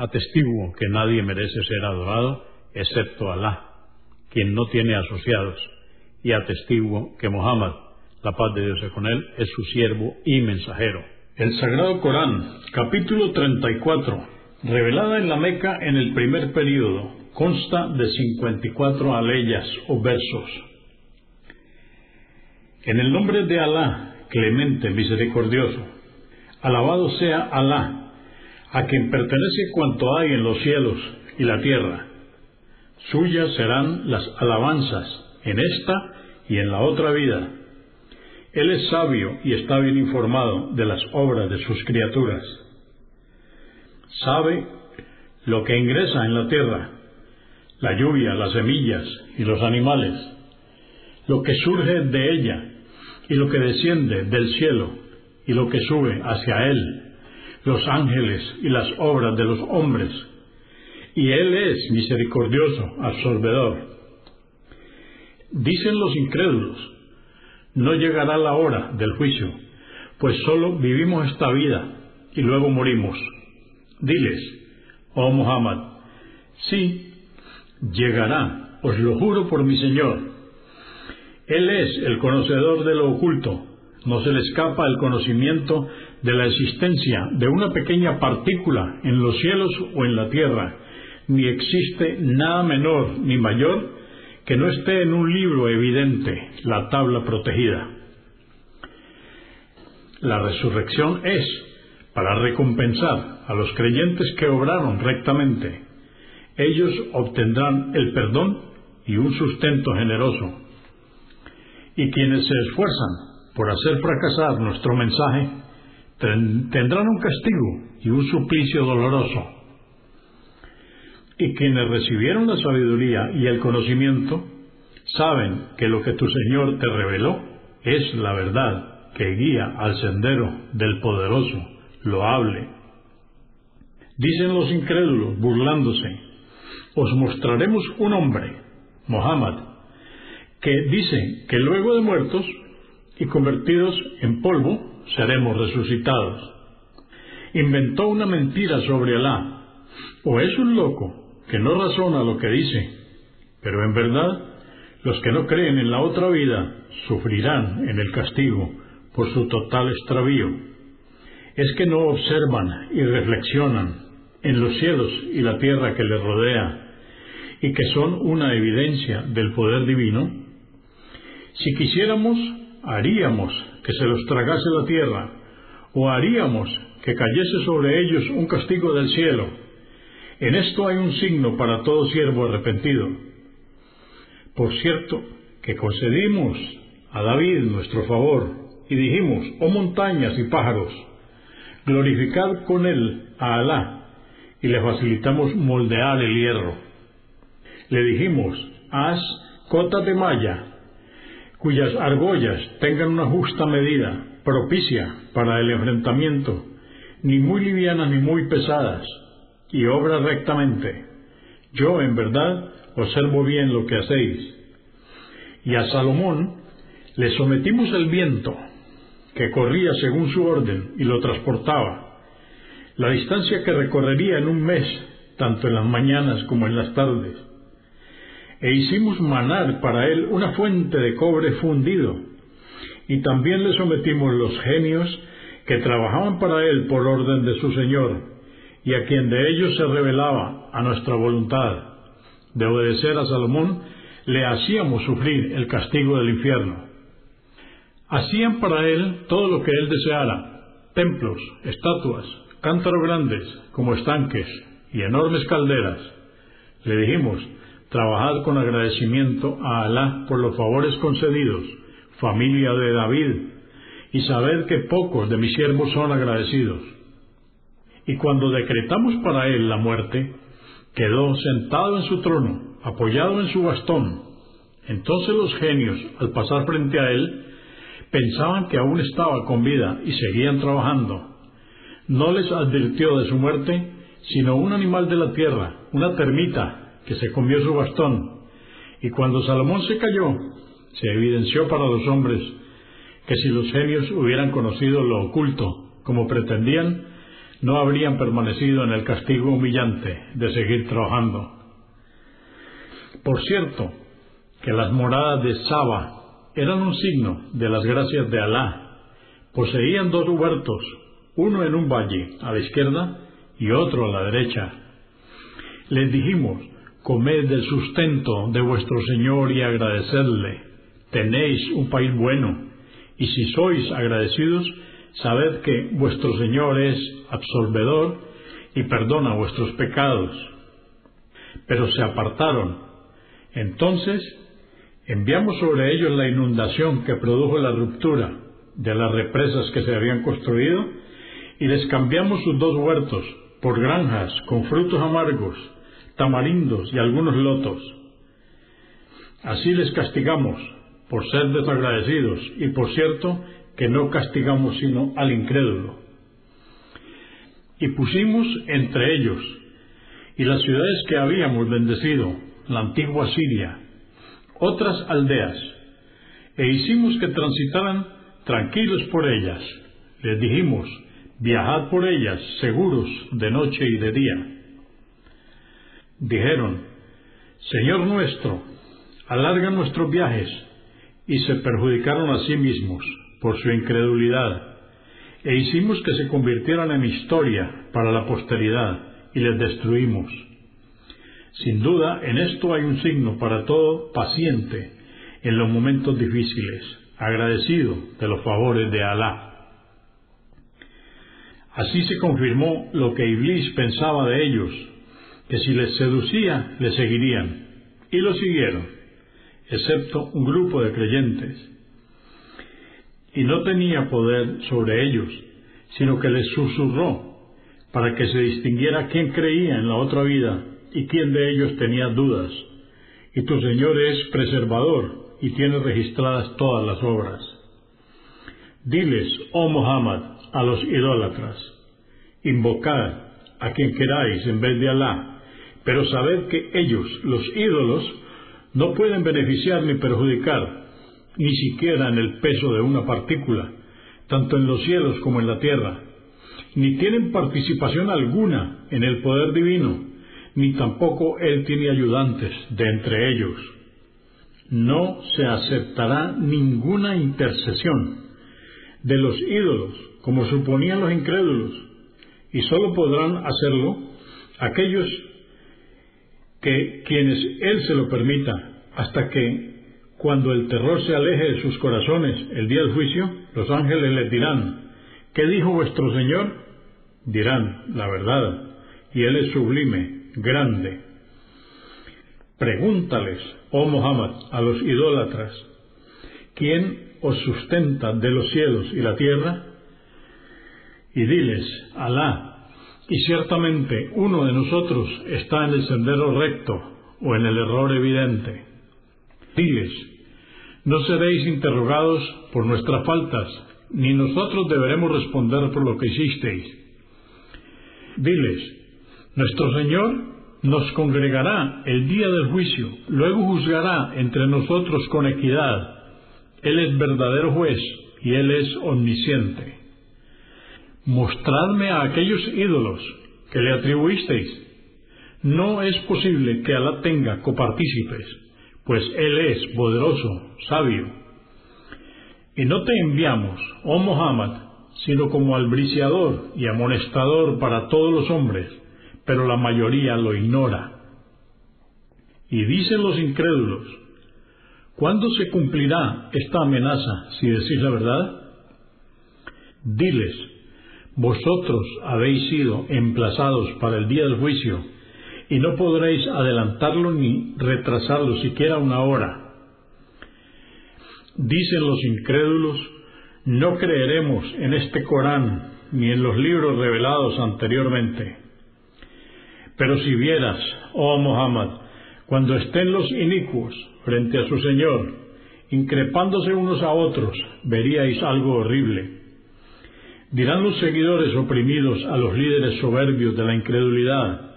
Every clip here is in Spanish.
Atestiguo que nadie merece ser adorado excepto Alá, quien no tiene asociados, y atestiguo que Muhammad, la paz de Dios es con él, es su siervo y mensajero. El Sagrado Corán, capítulo 34, revelada en la Meca en el primer período, consta de 54 aleyas o versos. En el nombre de Alá, clemente, misericordioso, alabado sea Alá, a quien pertenece cuanto hay en los cielos y la tierra. Suyas serán las alabanzas en esta y en la otra vida. Él es sabio y está bien informado de las obras de sus criaturas. Sabe lo que ingresa en la tierra, la lluvia, las semillas y los animales, lo que surge de ella y lo que desciende del cielo y lo que sube hacia él, los ángeles y las obras de los hombres. Y Él es misericordioso, absorbedor. Dicen los incrédulos, no llegará la hora del juicio, pues solo vivimos esta vida y luego morimos. Diles, oh Muhammad, sí, llegará, os lo juro por mi Señor. Él es el conocedor de lo oculto, no se le escapa el conocimiento de la existencia de una pequeña partícula en los cielos o en la tierra, ni existe nada menor ni mayor que no esté en un libro evidente la tabla protegida. La resurrección es para recompensar a los creyentes que obraron rectamente. Ellos obtendrán el perdón y un sustento generoso. Y quienes se esfuerzan por hacer fracasar nuestro mensaje tendrán un castigo y un suplicio doloroso y quienes recibieron la sabiduría y el conocimiento saben que lo que tu Señor te reveló es la verdad que guía al sendero del poderoso, loable. Dicen los incrédulos, burlándose, os mostraremos un hombre, Mohammed, que dice que luego de muertos y convertidos en polvo seremos resucitados. Inventó una mentira sobre Alá, o es un loco, que no razona lo que dice, pero en verdad los que no creen en la otra vida sufrirán en el castigo por su total extravío. Es que no observan y reflexionan en los cielos y la tierra que les rodea y que son una evidencia del poder divino. Si quisiéramos, haríamos que se los tragase la tierra o haríamos que cayese sobre ellos un castigo del cielo en esto hay un signo para todo siervo arrepentido. Por cierto, que concedimos a David nuestro favor y dijimos, oh montañas y pájaros, glorificad con él a Alá y le facilitamos moldear el hierro. Le dijimos, haz cotas de malla, cuyas argollas tengan una justa medida, propicia para el enfrentamiento, ni muy livianas ni muy pesadas, y obra rectamente. Yo, en verdad, observo bien lo que hacéis. Y a Salomón le sometimos el viento, que corría según su orden y lo transportaba, la distancia que recorrería en un mes, tanto en las mañanas como en las tardes. E hicimos manar para él una fuente de cobre fundido, y también le sometimos los genios que trabajaban para él por orden de su Señor, y a quien de ellos se revelaba a nuestra voluntad, de obedecer a Salomón, le hacíamos sufrir el castigo del infierno. Hacían para él todo lo que él deseara, templos, estatuas, cántaros grandes como estanques y enormes calderas. Le dijimos, trabajad con agradecimiento a Alá por los favores concedidos, familia de David, y sabed que pocos de mis siervos son agradecidos. Y cuando decretamos para él la muerte, quedó sentado en su trono, apoyado en su bastón. Entonces los genios, al pasar frente a él, pensaban que aún estaba con vida y seguían trabajando. No les advirtió de su muerte, sino un animal de la tierra, una termita, que se comió su bastón. Y cuando Salomón se cayó, se evidenció para los hombres que si los genios hubieran conocido lo oculto, como pretendían, no habrían permanecido en el castigo humillante de seguir trabajando. Por cierto, que las moradas de Saba eran un signo de las gracias de Alá. Poseían dos huertos, uno en un valle a la izquierda y otro a la derecha. Les dijimos, comed del sustento de vuestro Señor y agradecedle. Tenéis un país bueno, y si sois agradecidos, sabed que vuestro Señor es absolvedor y perdona vuestros pecados. Pero se apartaron. Entonces enviamos sobre ellos la inundación que produjo la ruptura de las represas que se habían construido y les cambiamos sus dos huertos por granjas con frutos amargos, tamarindos y algunos lotos. Así les castigamos por ser desagradecidos y por cierto que no castigamos sino al incrédulo. Y pusimos entre ellos y las ciudades que habíamos bendecido, la antigua Siria, otras aldeas, e hicimos que transitaran tranquilos por ellas. Les dijimos, viajad por ellas seguros de noche y de día. Dijeron, Señor nuestro, alarga nuestros viajes, y se perjudicaron a sí mismos por su incredulidad, e hicimos que se convirtieran en historia para la posteridad, y les destruimos. Sin duda, en esto hay un signo para todo paciente en los momentos difíciles, agradecido de los favores de Alá. Así se confirmó lo que Iblis pensaba de ellos, que si les seducía, le seguirían, y lo siguieron, excepto un grupo de creyentes. Y no tenía poder sobre ellos, sino que les susurró para que se distinguiera quién creía en la otra vida y quién de ellos tenía dudas. Y tu Señor es preservador y tiene registradas todas las obras. Diles, oh Muhammad, a los idólatras, invocad a quien queráis en vez de Alá, pero sabed que ellos, los ídolos, no pueden beneficiar ni perjudicar, ni siquiera en el peso de una partícula, tanto en los cielos como en la tierra, ni tienen participación alguna en el poder divino, ni tampoco él tiene ayudantes de entre ellos. No se aceptará ninguna intercesión de los ídolos, como suponían los incrédulos, y sólo podrán hacerlo aquellos que quienes él se lo permita, hasta que cuando el terror se aleje de sus corazones el día del juicio, los ángeles les dirán, ¿qué dijo vuestro Señor? Dirán, la verdad, y él es sublime, grande. Pregúntales, oh Muhammad, a los idólatras, ¿quién os sustenta de los cielos y la tierra? Y diles, Alá, y ciertamente uno de nosotros está en el sendero recto o en el error evidente. Diles, no seréis interrogados por nuestras faltas, ni nosotros deberemos responder por lo que hicisteis. Diles, nuestro Señor nos congregará el día del juicio, luego juzgará entre nosotros con equidad. Él es verdadero juez y Él es omnisciente. Mostradme a aquellos ídolos que le atribuisteis. No es posible que Alá tenga copartícipes, pues Él es poderoso, sabio. Y no te enviamos, oh Muhammad, sino como albriciador y amonestador para todos los hombres pero la mayoría lo ignora. Y dicen los incrédulos, ¿cuándo se cumplirá esta amenaza si decís la verdad? Diles, vosotros habéis sido emplazados para el día del juicio, y no podréis adelantarlo ni retrasarlo siquiera una hora. Dicen los incrédulos, no creeremos en este Corán ni en los libros revelados anteriormente. Pero si vieras, oh Muhammad, cuando estén los inicuos frente a su Señor, increpándose unos a otros, veríais algo horrible. Dirán los seguidores oprimidos a los líderes soberbios de la incredulidad,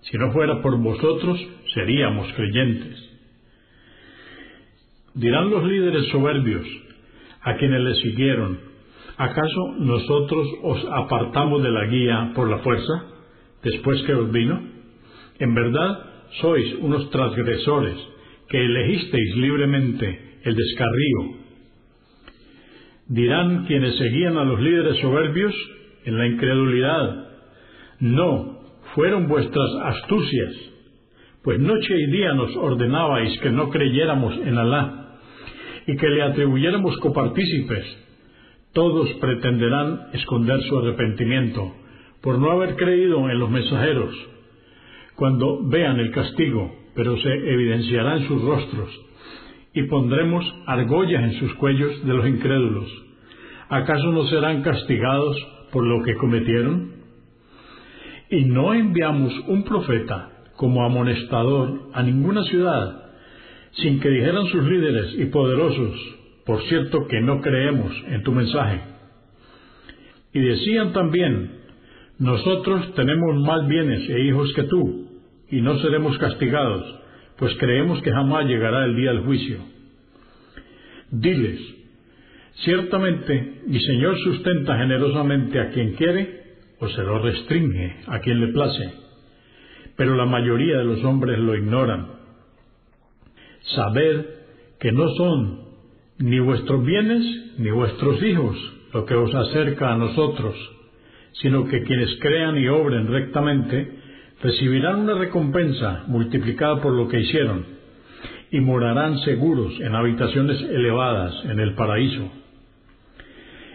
si no fuera por vosotros, seríamos creyentes. Dirán los líderes soberbios a quienes le siguieron, ¿acaso nosotros os apartamos de la guía por la fuerza después que os vino? En verdad sois unos transgresores que elegisteis libremente el descarrío Dirán quienes seguían a los líderes soberbios en la incredulidad, no, fueron vuestras astucias, pues noche y día nos ordenabais que no creyéramos en Alá y que le atribuyéramos copartícipes. Todos pretenderán esconder su arrepentimiento por no haber creído en los mensajeros. Cuando vean el castigo, pero se evidenciará en sus rostros y pondremos argollas en sus cuellos de los incrédulos. ¿Acaso no serán castigados por lo que cometieron? Y no enviamos un profeta como amonestador a ninguna ciudad, sin que dijeran sus líderes y poderosos, por cierto que no creemos en tu mensaje. Y decían también, nosotros tenemos más bienes e hijos que tú, y no seremos castigados pues creemos que jamás llegará el día del juicio. Diles, ciertamente mi Señor sustenta generosamente a quien quiere o se lo restringe a quien le place, pero la mayoría de los hombres lo ignoran. Sabed que no son ni vuestros bienes ni vuestros hijos lo que os acerca a nosotros, sino que quienes crean y obren rectamente recibirán una recompensa multiplicada por lo que hicieron y morarán seguros en habitaciones elevadas en el paraíso.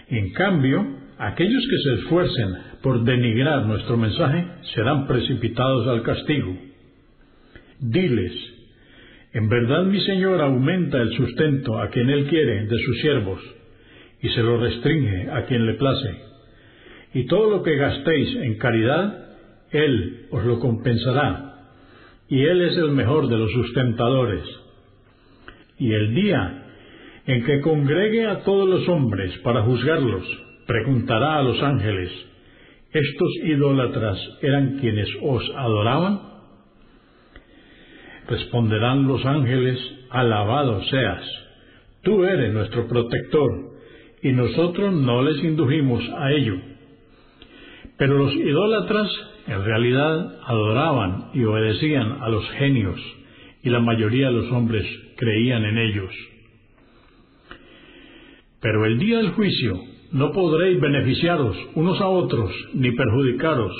En cambio, aquellos que se esfuercen por denigrar nuestro mensaje serán precipitados al castigo. Diles, en verdad mi Señor aumenta el sustento a quien Él quiere de sus siervos y se lo restringe a quien le place. Y todo lo que gastéis en caridad, él os lo compensará, y Él es el mejor de los sustentadores. Y el día en que congregue a todos los hombres para juzgarlos, preguntará a los ángeles, ¿estos idólatras eran quienes os adoraban? Responderán los ángeles, alabado seas, tú eres nuestro protector, y nosotros no les indujimos a ello. Pero los idólatras en realidad adoraban y obedecían a los genios y la mayoría de los hombres creían en ellos. Pero el día del juicio no podréis beneficiaros unos a otros ni perjudicaros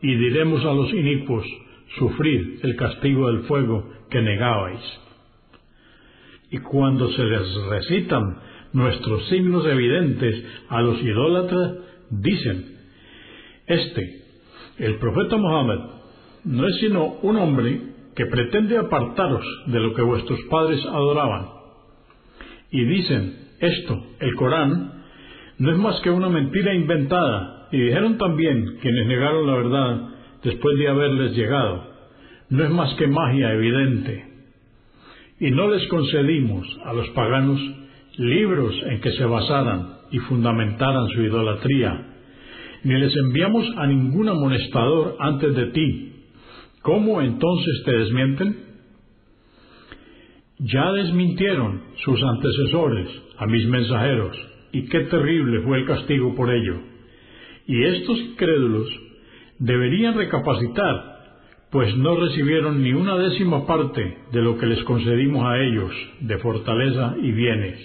y diremos a los inicuos sufrir el castigo del fuego que negabais. Y cuando se les recitan nuestros signos evidentes a los idólatras, dicen, este el profeta Mohammed no es sino un hombre que pretende apartaros de lo que vuestros padres adoraban. Y dicen, esto, el Corán, no es más que una mentira inventada. Y dijeron también quienes negaron la verdad después de haberles llegado, no es más que magia evidente. Y no les concedimos a los paganos libros en que se basaran y fundamentaran su idolatría ni les enviamos a ningún amonestador antes de ti. ¿Cómo entonces te desmienten? Ya desmintieron sus antecesores a mis mensajeros, y qué terrible fue el castigo por ello. Y estos crédulos deberían recapacitar, pues no recibieron ni una décima parte de lo que les concedimos a ellos de fortaleza y bienes.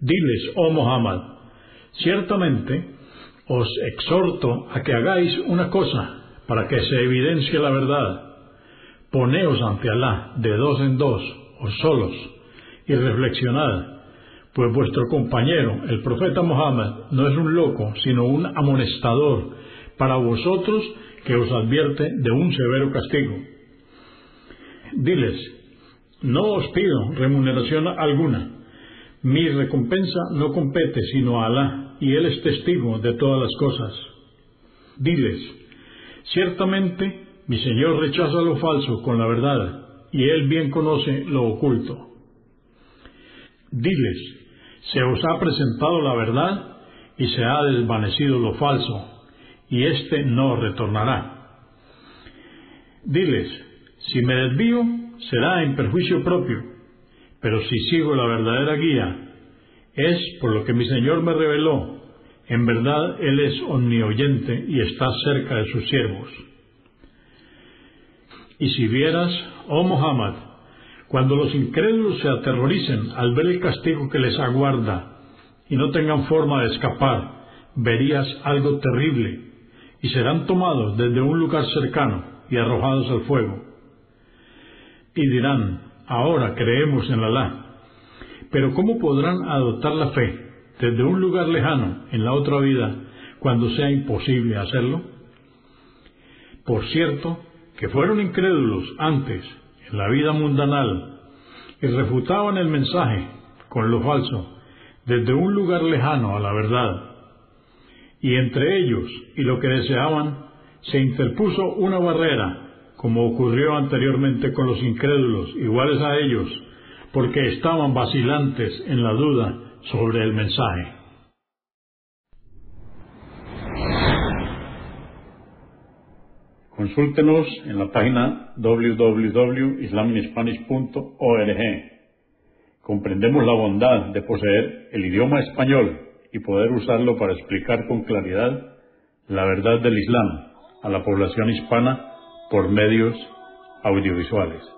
Diles, oh Muhammad, Ciertamente, os exhorto a que hagáis una cosa para que se evidencie la verdad, poneos ante Alá de dos en dos o solos y reflexionad, pues vuestro compañero, el profeta Mohammed, no es un loco, sino un amonestador para vosotros que os advierte de un severo castigo. Diles, no os pido remuneración alguna. Mi recompensa no compete sino a Alá, y Él es testigo de todas las cosas. Diles, ciertamente mi Señor rechaza lo falso con la verdad, y Él bien conoce lo oculto. Diles, se os ha presentado la verdad y se ha desvanecido lo falso, y éste no retornará. Diles, si me desvío, será en perjuicio propio, pero si sigo la verdadera guía, es por lo que mi Señor me reveló. En verdad Él es omnioyente y está cerca de sus siervos. Y si vieras, oh Muhammad, cuando los incrédulos se aterroricen al ver el castigo que les aguarda y no tengan forma de escapar, verías algo terrible y serán tomados desde un lugar cercano y arrojados al fuego. Y dirán, ahora creemos en Alá. Pero ¿cómo podrán adoptar la fe desde un lugar lejano en la otra vida cuando sea imposible hacerlo? Por cierto, que fueron incrédulos antes, en la vida mundanal, y refutaban el mensaje con lo falso, desde un lugar lejano a la verdad y entre ellos y lo que deseaban se interpuso una barrera, como ocurrió anteriormente con los incrédulos, iguales a ellos, porque estaban vacilantes en la duda sobre el mensaje. Consúltenos en la página www.islaminspanish.org. Comprendemos la bondad de poseer el idioma español y poder usarlo para explicar con claridad la verdad del Islam a la población hispana por medios audiovisuales.